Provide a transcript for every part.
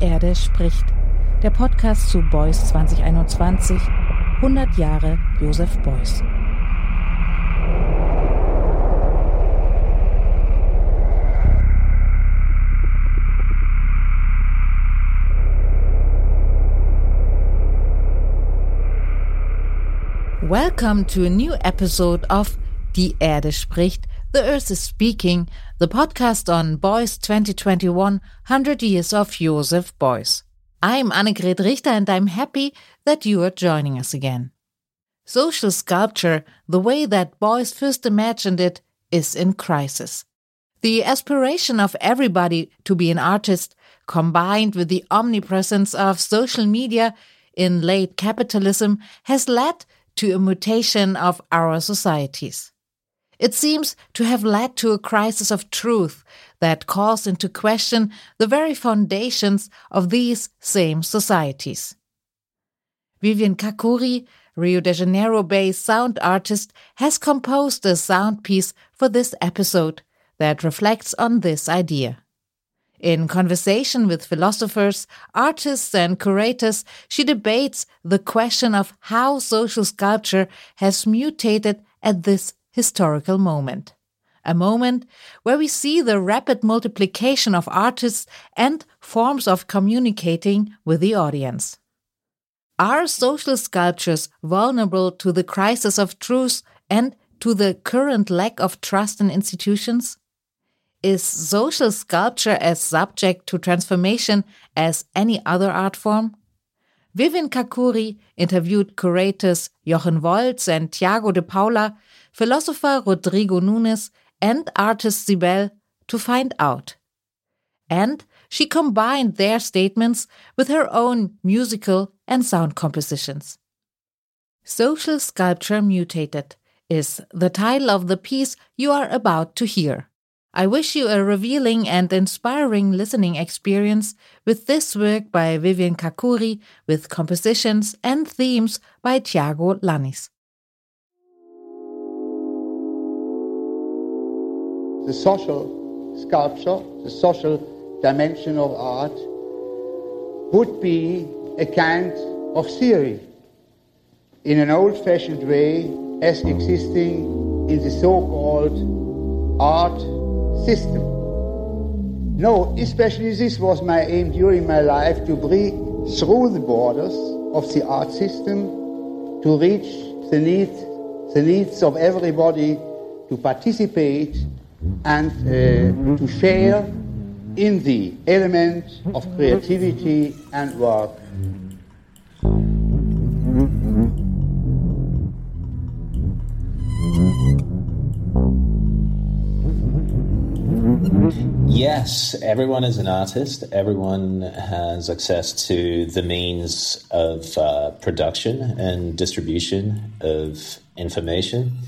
Erde spricht. Der Podcast zu Beuys 2021. 100 Jahre Josef Beuys. Welcome to a new episode of Die Erde spricht, The Earth is Speaking, the podcast on Beuys 2021 100 Years of Joseph Beuys. I'm Annegret Richter and I'm happy that you are joining us again. Social sculpture, the way that Beuys first imagined it, is in crisis. The aspiration of everybody to be an artist, combined with the omnipresence of social media in late capitalism, has led to a mutation of our societies. It seems to have led to a crisis of truth that calls into question the very foundations of these same societies. Vivian Caccuri, Rio de Janeiro based sound artist, has composed a sound piece for this episode that reflects on this idea. In conversation with philosophers, artists, and curators, she debates the question of how social sculpture has mutated at this historical moment. A moment where we see the rapid multiplication of artists and forms of communicating with the audience. Are social sculptures vulnerable to the crisis of truth and to the current lack of trust in institutions? Is social sculpture as subject to transformation as any other art form? Vivian Caccuri interviewed curators Jochen Volz and Thiago de Paula, philosopher Rodrigo Nunes, and artist Cibelle to find out. And she combined their statements with her own musical and sound compositions. Social Sculpture Mutated is the title of the piece you are about to hear. I wish you a revealing and inspiring listening experience with this work by Vivian Caccuri with compositions and themes by Tiago Lanis. The social sculpture, the social dimension of art would be a kind of theory in an old-fashioned way as existing in the so-called art system. No, especially this was my aim during my life to break through the borders of the art system to reach the needs, the needs of everybody to participate and uh, to share in the element of creativity and work. Yes, everyone is an artist. Everyone has access to the means of uh, production and distribution of information.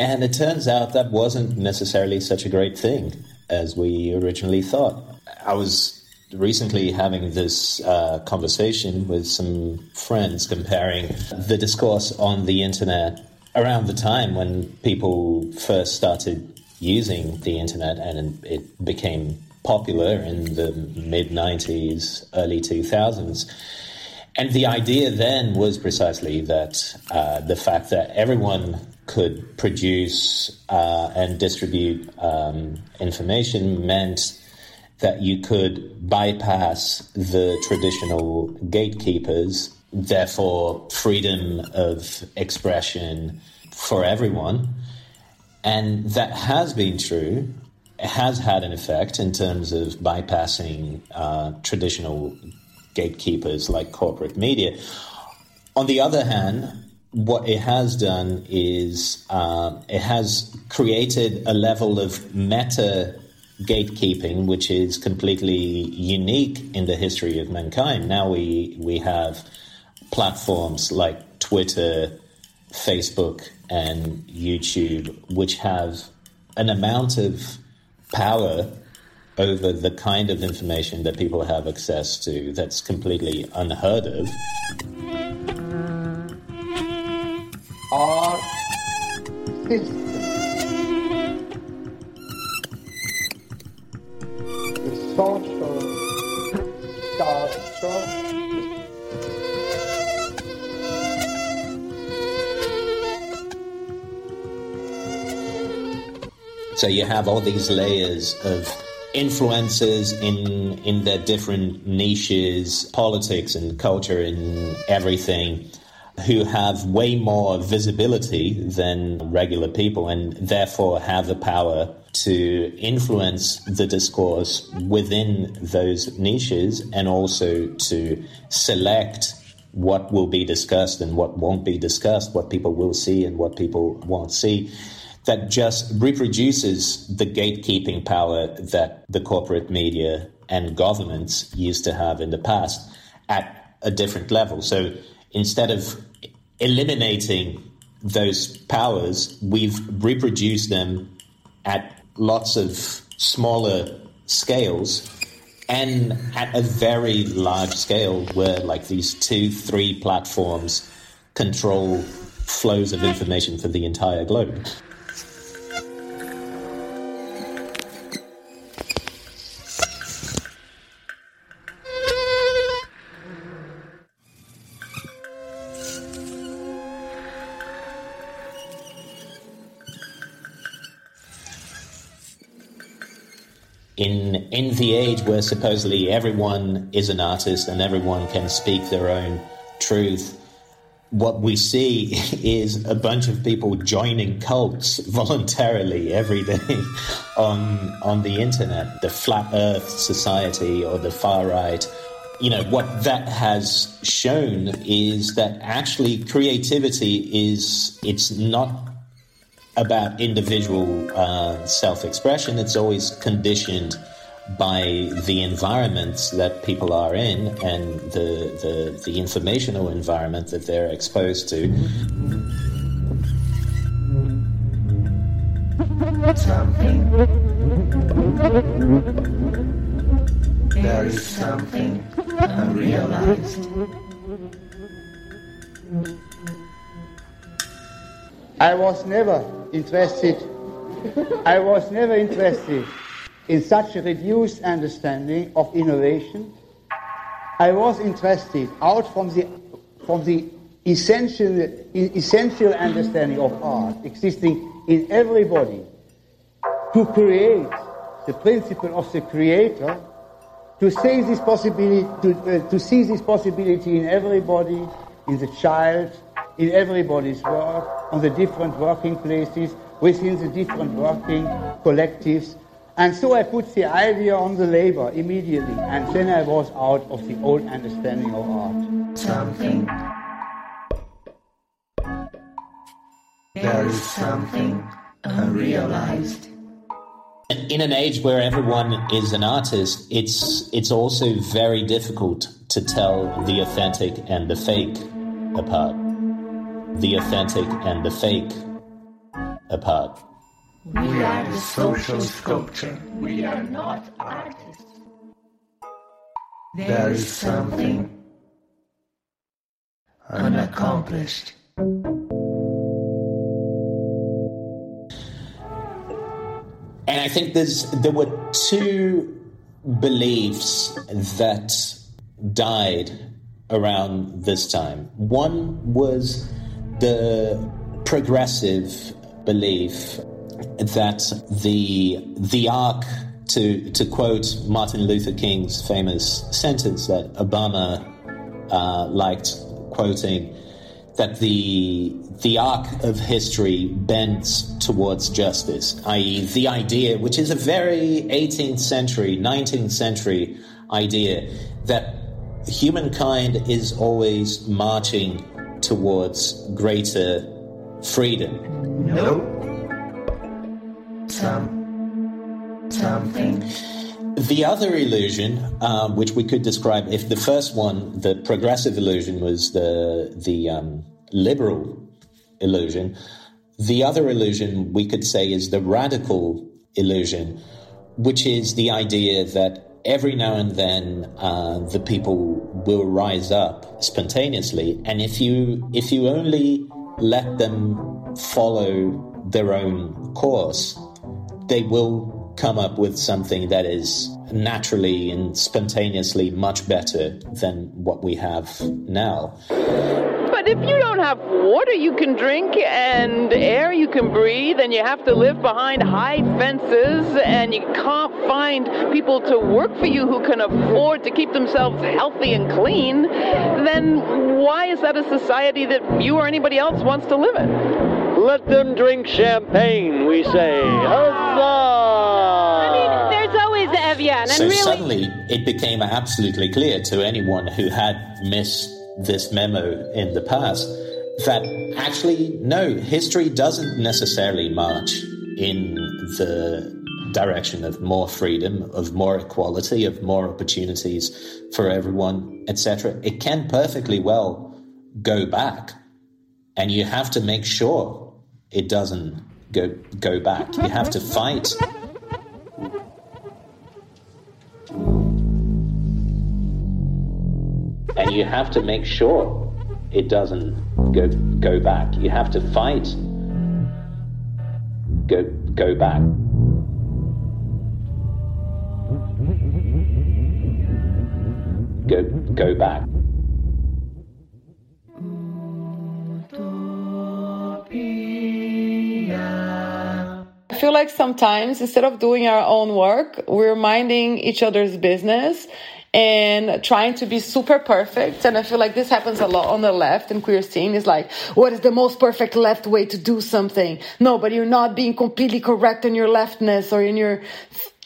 And it turns out that wasn't necessarily such a great thing as we originally thought. I was recently having this uh, conversation with some friends comparing the discourse on the internet around the time when people first started using the internet, and it became popular in the mid 90s, early 2000s. And the idea then was precisely that uh, the fact that everyone could produce uh, and distribute um, information meant that you could bypass the traditional gatekeepers, therefore, freedom of expression for everyone. And that has been true. It has had an effect in terms of bypassing uh, traditional gatekeepers like corporate media. On the other hand, what it has done is uh, it has created a level of meta gatekeeping, which is completely unique in the history of mankind. Now we we have platforms like Twitter, Facebook, and YouTube, which have an amount of power over the kind of information that people have access to that's completely unheard of. Our system the social sculpture. So you have all these layers of influences in in their different niches, politics and culture and everything, who have way more visibility than regular people and therefore have the power to influence the discourse within those niches and also to select what will be discussed and what won't be discussed, what people will see and what people won't see that just reproduces the gatekeeping power that the corporate media and governments used to have in the past at a different level. So instead of eliminating those powers, we've reproduced them at lots of smaller scales and at a very large scale where like these two, three platforms control flows of information for the entire globe. Age where supposedly everyone is an artist and everyone can speak their own truth, what we see is a bunch of people joining cults voluntarily every day on on the internet, the flat Earth society or the far right. You know what that has shown is that actually creativity is it's not about individual uh, self expression, it's always conditioned by the environments that people are in and the, the, the informational environment that they're exposed to. Something. There is something unrealized. I was never interested, I was never interested in such a reduced understanding of innovation. I was interested out from the, from the essential, essential understanding of art existing in everybody to create the principle of the creator, to see this possibility, to, uh, to see this possibility in everybody, in the child, in everybody's work, on the different working places, within the different working collectives. And so I put the idea on the labor immediately, and then I was out of the old understanding of art. Something. There is something unrealized. In an age where everyone is an artist, it's it's also very difficult to tell the authentic and the fake apart the authentic and the fake apart. We are the social sculpture. We are not artists. There is something unaccomplished. And I think there's there were two beliefs that died around this time. One was the progressive belief that the the arc to to quote Martin Luther King's famous sentence that Obama uh, liked quoting that the the arc of history bends towards justice, i.e., the idea, which is a very 18th century, 19th century idea, that humankind is always marching towards greater freedom. Nope. Some. Something. The other illusion, um, which we could describe, if the first one, the progressive illusion, was the the um, liberal illusion, the other illusion we could say is the radical illusion, which is the idea that every now and then uh, the people will rise up spontaneously, and if you if you only let them follow their own course, they will come up with something that is naturally and spontaneously much better than what we have now. But if you don't have water you can drink and air you can breathe, and you have to live behind high fences, and you can't find people to work for you who can afford to keep themselves healthy and clean, then why is that a society that you or anybody else wants to live in? Let them drink champagne, we say. Huzzah! I mean, there's always the Evian, and so really, suddenly it became absolutely clear to anyone who had missed this memo in the past that actually, no, history doesn't necessarily march in the direction of more freedom, of more equality, of more opportunities for everyone, etc. It can perfectly well go back, and you have to make sure it doesn't go go back. You have to fight. And you have to make sure it doesn't go go back. You have to fight. Go go back. Go go back. Feel like sometimes instead of doing our own work, we're minding each other's business and trying to be super perfect. And I feel like this happens a lot on the left and queer scene is like, what is the most perfect left way to do something? No, but you're not being completely correct in your leftness or in your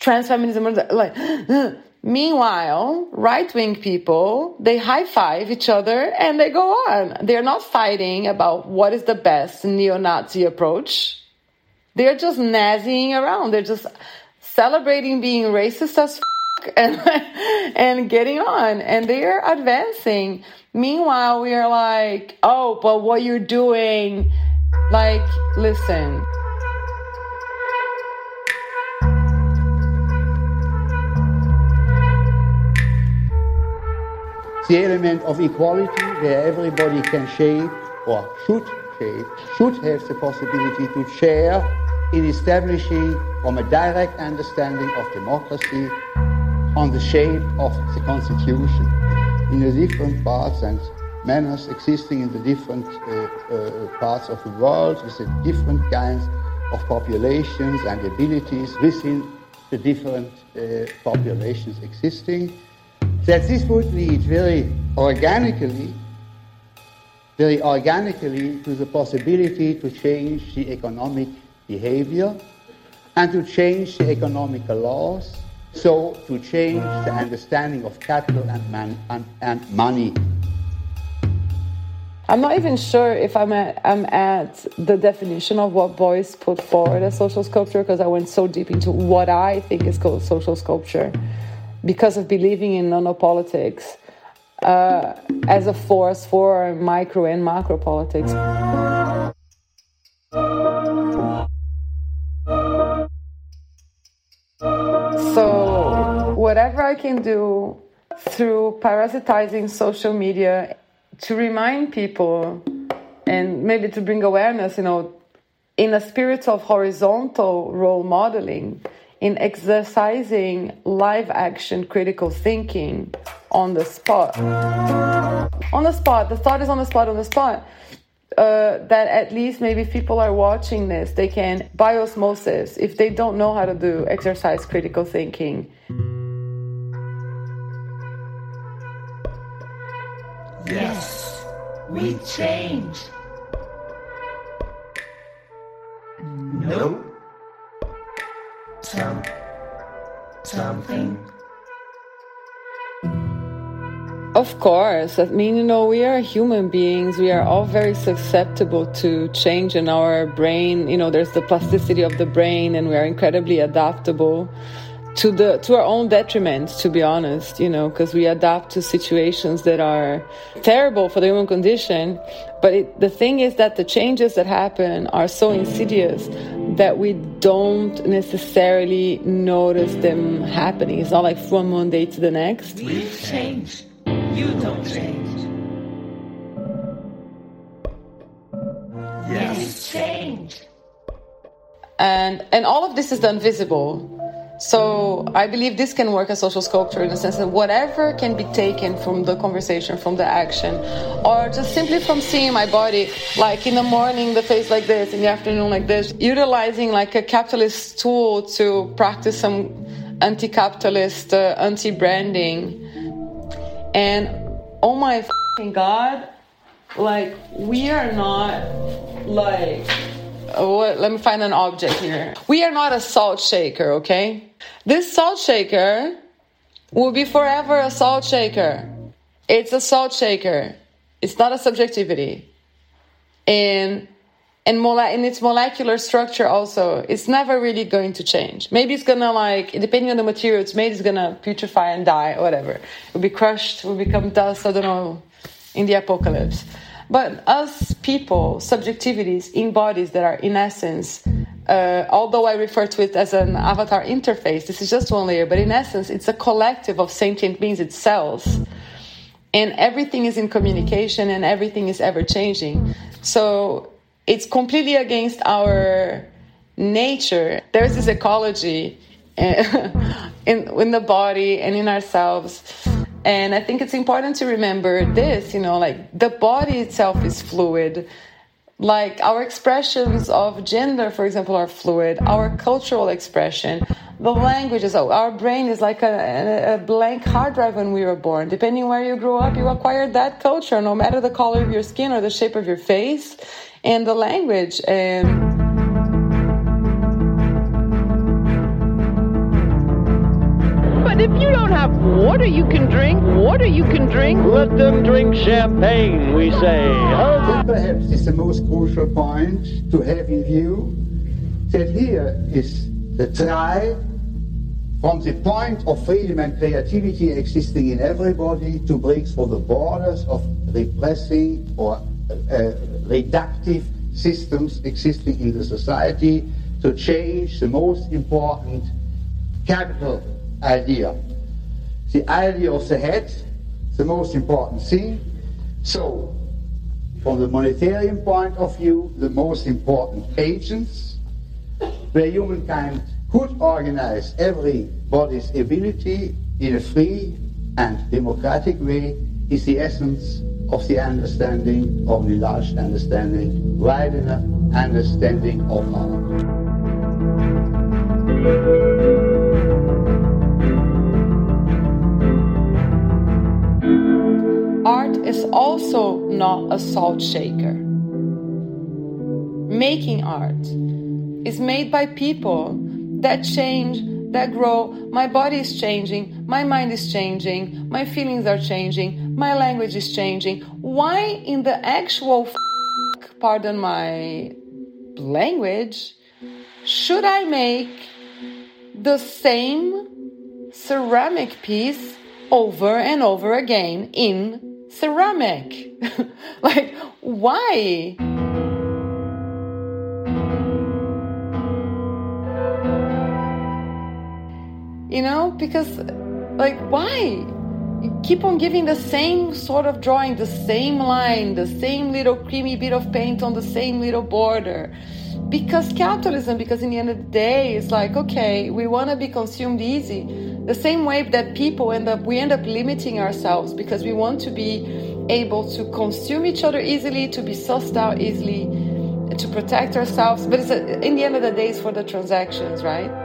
trans feminism. Like, Meanwhile, right wing people, they high five each other and they go on. They're not fighting about what is the best neo Nazi approach. They're just naziing around. They're just celebrating being racist as and, and getting on. And they're advancing. Meanwhile, we are like, oh, but what you're doing, like, listen. the element of equality where everybody can shape or should shape, should have the possibility to share in establishing from a direct understanding of democracy on the shape of the constitution in the different parts and manners existing in the different uh, uh, parts of the world with the different kinds of populations and abilities within the different uh, populations existing that this would lead very organically, very organically to the possibility to change the economic behavior and to change the economical laws, so to change the understanding of capital and, man, and, and money. I'm not even sure if I'm at, I'm at the definition of what Beuys put forward as social sculpture because I went so deep into what I think is called social sculpture because of believing in nanopolitics uh, as a force for micro and macro politics. Whatever I can do through parasitizing social media to remind people and maybe to bring awareness, you know, in a spirit of horizontal role modeling in exercising live action critical thinking on the spot. On the spot, the thought is on the spot, on the spot. Uh, that at least maybe people are watching this, they can, by osmosis, if they don't know how to do exercise critical thinking. Yes, we change. No. Some, something. Of course. I mean, you know, we are human beings. We are all very susceptible to change in our brain. You know, there's the plasticity of the brain, and we are incredibly adaptable to the to our own detriment to be honest you know because we adapt to situations that are terrible for the human condition but it, the thing is that the changes that happen are so insidious that we don't necessarily notice them happening it's not like from one day to the next we change. You don't change. Yes, change. and and all of this is done visible So I believe this can work as social sculpture in the sense that whatever can be taken from the conversation, from the action, or just simply from seeing my body, like in the morning, the face like this, in the afternoon like this, utilizing like a capitalist tool to practice some anti-capitalist, uh, anti-branding. And oh my God, like we are not like what, let me find an object here. We are not a salt shaker, okay? This salt shaker will be forever a salt shaker. It's a salt shaker. It's not a subjectivity. And and mole- in its molecular structure also, it's never really going to change. Maybe it's gonna like, depending on the material it's made, it's gonna putrefy and die, whatever. It'll be crushed, will become dust, I don't know, in the apocalypse. But us people, subjectivities in bodies that are in essence, uh, although I refer to it as an avatar interface, this is just one layer, but in essence, it's a collective of sentient beings, it's cells. And everything is in communication and everything is ever changing. So it's completely against our nature. There's this ecology in, in the body and in ourselves and I think it's important to remember mm-hmm. this, you know, like the body itself is fluid. Like our expressions of gender, for example, are fluid. Mm-hmm. Our cultural expression, the languages, our brain is like a, a blank hard drive when we were born. Depending where you grew up, you acquired that culture, no matter the color of your skin or the shape of your face and the language. And water you can drink, water you can drink. Let them drink champagne, we say. And perhaps it's the most crucial point to have in view that here is the try from the point of freedom and creativity existing in everybody to break through the borders of repressing or uh, reductive systems existing in the society to change the most important capital idea. The idea of the head, the most important thing. So, from the monetarian point of view, the most important agents, where humankind could organize everybody's ability in a free and democratic way, is the essence of the understanding, of the large understanding, widener understanding of art. Is also not a salt shaker. Making art is made by people that change, that grow. My body is changing, my mind is changing, my feelings are changing, my language is changing. Why, in the actual f- pardon my language, should I make the same ceramic piece over and over again in ceramic. like, why? You know, because, like, why? You keep on giving the same sort of drawing, the same line, the same little creamy bit of paint on the same little border. Because capitalism, because in the end of the day, it's like, okay, we want to be consumed easy the same way that people end up we end up limiting ourselves because we want to be able to consume each other easily to be sussed out easily to protect ourselves. But it's a, in the end of the day it's for the transactions right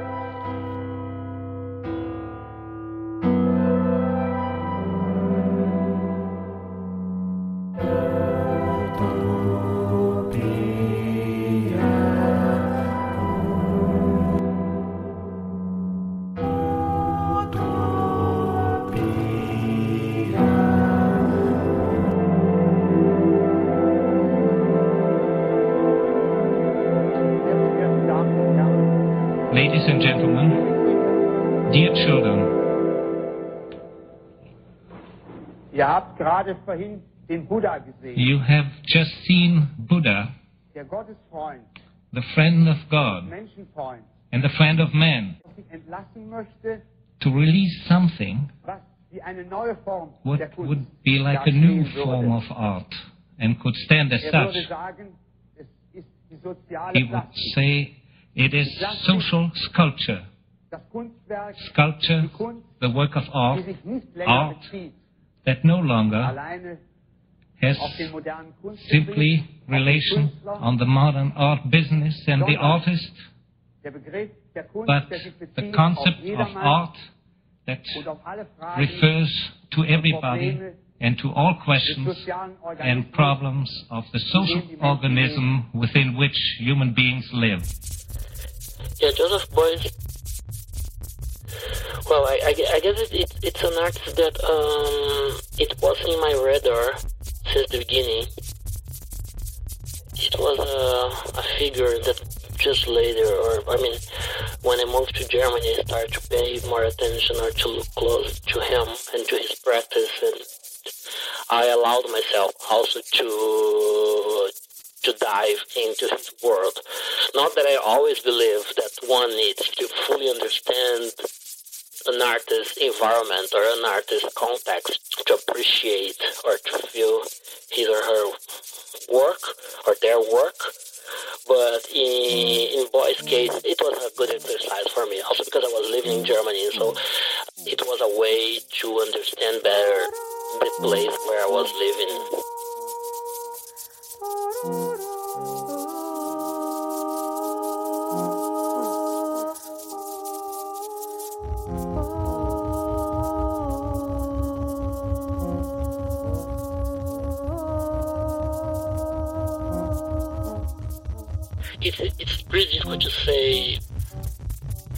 you have just seen Buddha, the friend of God and the friend of man, der sich entlassen möchte, to release something was wie eine neue Form what would be like a new form of art and could stand as Er such. würde sagen, es ist die soziale He would say it is social sculpture. sculpture, the work of art, art that no longer has simply relation on the modern art business and the artist, but the concept of art that refers to everybody and to all questions and problems of the social organism within which human beings live. Yeah, Joseph Beuys. Well, I, I, I guess it, it, it's an artist that um, it was in my radar since the beginning. It was a, a figure that just later, or I mean, when I moved to Germany, I started to pay more attention or to look close to him and to his practice, and I allowed myself also to to dive into his world. Not that I always believe that one needs to fully understand an artist's environment or an artist's context to appreciate or to feel his or her work or their work. But in, in Beuys' case, it was a good exercise for me. Also because I was living in Germany, so it was a way to understand better the place where I was living. Pretty difficult to say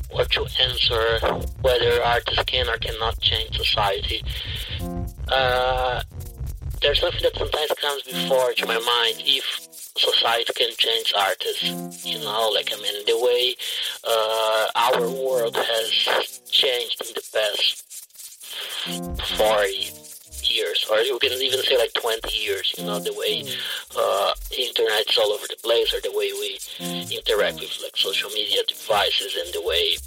or to answer whether artists can or cannot change society. Uh, there's something that sometimes comes before to my mind if society can change artists. You know, like I mean, the way uh, our world has changed in the past 40 years, or you can even say like 20 years. You know, the way uh, internet's all over the place, or the way we interact with like social media devices, and the way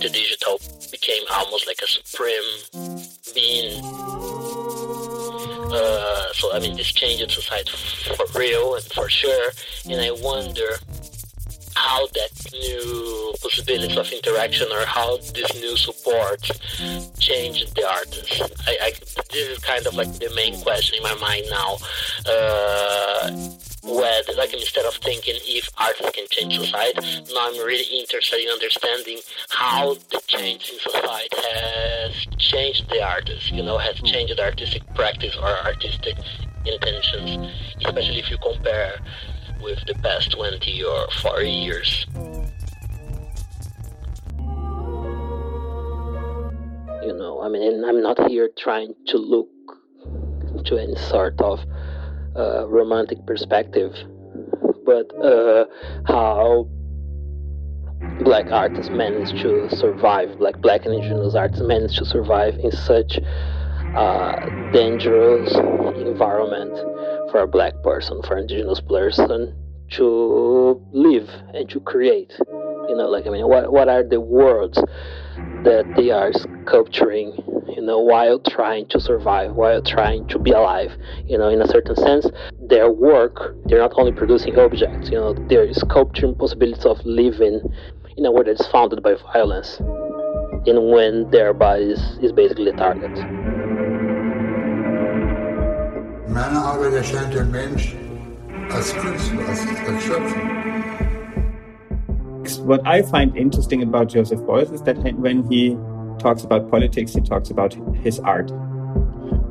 the digital became almost like a supreme being. Uh, so I mean, this changed society for real and for sure, and I wonder how that new possibilities of interaction or how this new support changed the artist. I, I, this is kind of like the main question in my mind now. Uh, whether, like, instead of thinking if artists can change society, now I'm really interested in understanding how the change in society has changed the artist, you know, has changed the artistic practice or artistic intentions, especially if you compare with the past 20 or 40 years. You know, I mean, I'm not here trying to look to any sort of uh, romantic perspective, but uh, how black artists managed to survive, black black and indigenous artists managed to survive in such uh, dangerous environment for a black person, for an indigenous person to live and to create. You know, like I mean, what what are the words that they are sculpturing? You know, while trying to survive, while trying to be alive. You know, in a certain sense, their work they're not only producing objects. You know, they're sculpturing possibilities of living in a world that's founded by violence, and when their body is, is basically a target. Erscheint Mensch als Künstler, als, als Schöpfer. What I find interesting about Joseph Beuys is that when he talks about politics, he talks about his art.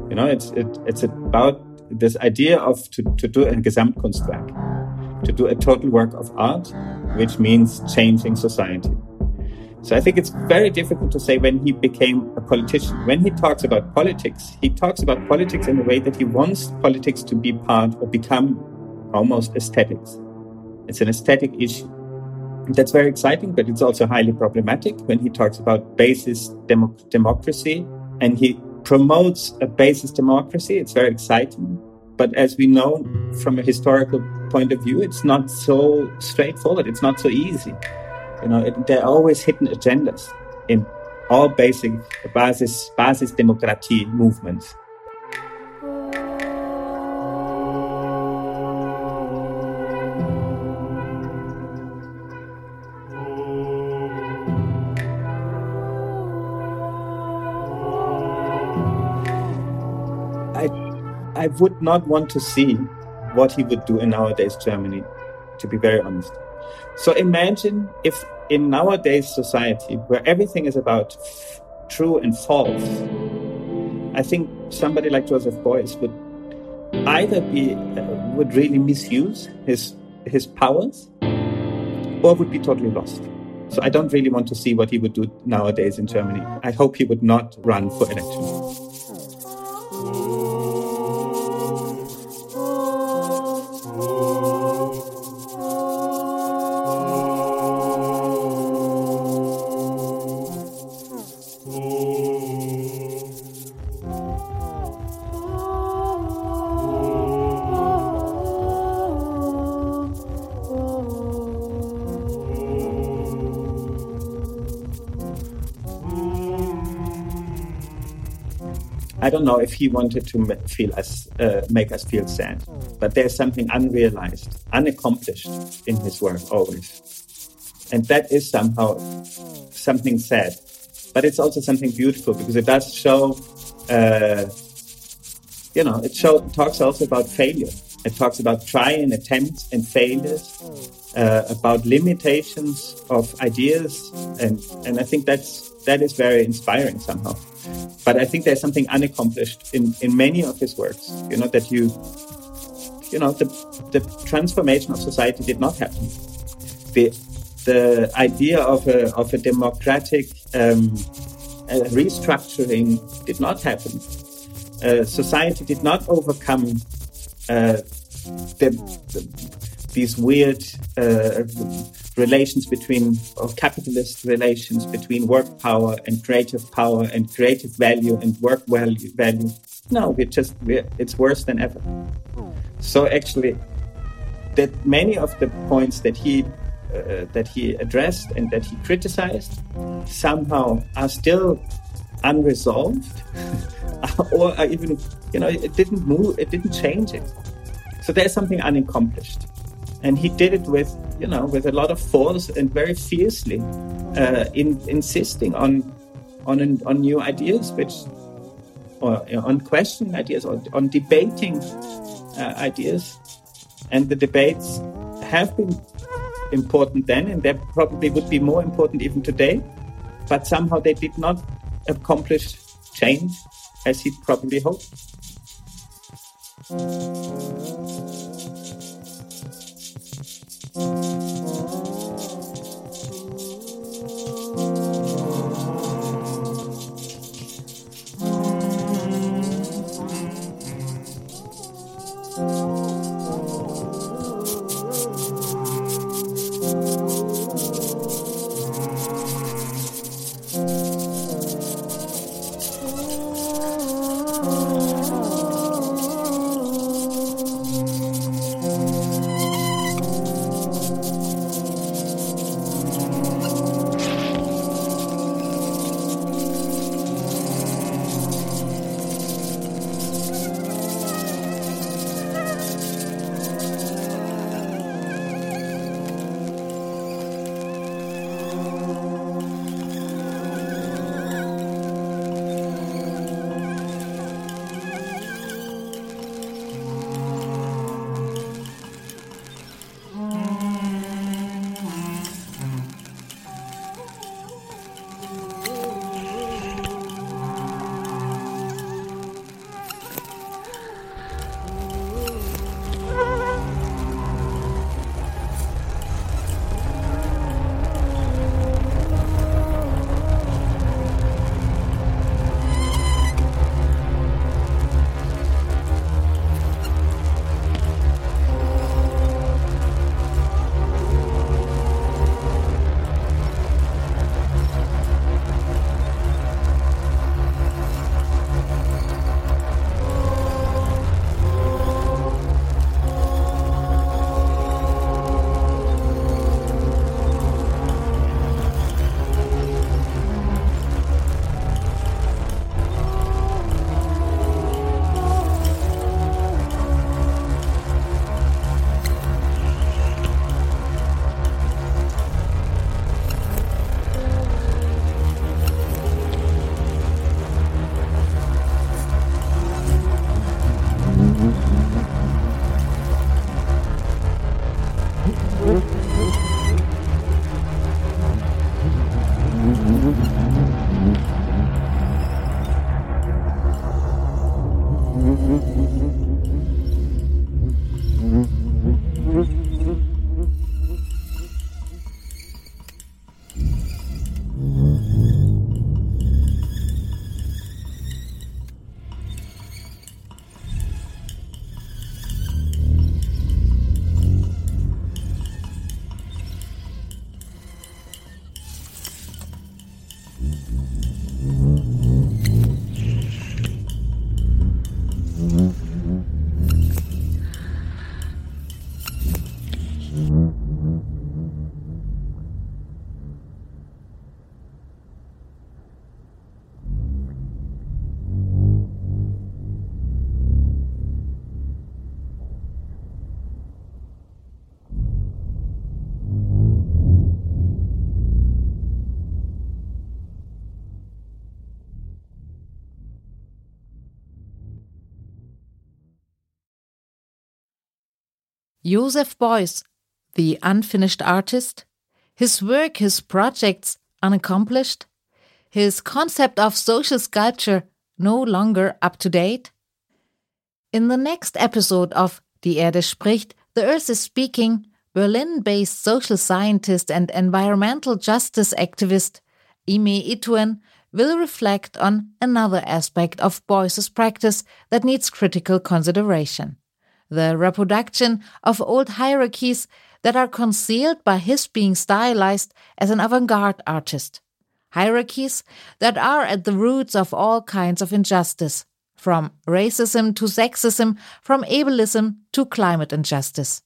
You know, it's it, it's about this idea of to, to do a Gesamtkunstwerk, to do a total work of art, which means changing society. So I think it's very difficult to say when he became a politician. When he talks about politics, he talks about politics in a way that he wants politics to be part or become almost aesthetics. It's an aesthetic issue. That's very exciting, but it's also highly problematic when he talks about basis demo- democracy and he promotes a basis democracy. It's very exciting. But as we know from a historical point of view, it's not so straightforward. It's not so easy. You know, it, there are always hidden agendas in all basic basis, basis democracy movements. I would not want to see what he would do in nowadays Germany, to be very honest. So imagine if in nowadays society, where everything is about true and false, I think somebody like Joseph Beuys would either be uh, would really misuse his his powers, or would be totally lost. So I don't really want to see what he would do nowadays in Germany. I hope he would not run for election. I don't know if he wanted to feel us, uh, make us feel sad, but there's something unrealized, unaccomplished in his work always, and that is somehow something sad, but it's also something beautiful because it does show, uh, you know, it show talks also about failure. It talks about trying, attempts, and failures, uh, about limitations of ideas, and and I think that's that is very inspiring somehow. But I think there's something unaccomplished in, in many of his works, you know, that you, you know, the, the transformation of society did not happen. The, the idea of a, of a democratic um, a restructuring did not happen. Uh, society did not overcome uh, the, the, these weird uh, relations between or capitalist relations between work power and creative power and creative value and work value value. No we're just we're, it's worse than ever. So actually that many of the points that he uh, that he addressed and that he criticized somehow are still unresolved or even you know it didn't move it didn't change it. So there's something unaccomplished and he did it with you know with a lot of force and very fiercely uh, in insisting on on on new ideas which or on questioning ideas or on debating uh, ideas. And the debates have been important then and they probably would be more important even today. But somehow they did not accomplish change as he probably hoped Joseph Beuys, the unfinished artist, his work, his projects unaccomplished, his concept of social sculpture no longer up to date? In the next episode of Die Erde spricht, The Earth is Speaking, Berlin based social scientist and environmental justice activist Ime Ituen will reflect on another aspect of Beuys's practice that needs critical consideration the reproduction of old hierarchies that are concealed by his being stylized as an avant garde artist. Hierarchies that are at the roots of all kinds of injustice, from racism to sexism, from ableism to climate injustice.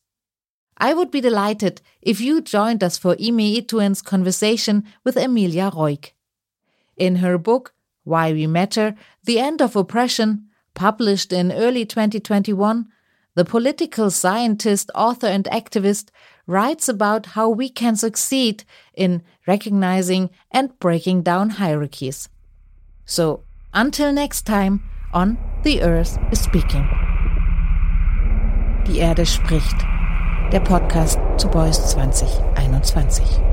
I would be delighted if you joined us for Ime Ituen's conversation with Emilia Roig. In her book, Why We Matter The End of Oppression, published in early 2021, the political scientist, author, and activist writes about how we can succeed in recognizing and breaking down hierarchies. So, until next time on The Earth is Speaking. Die Erde spricht. Der Podcast zu Beuys 2021.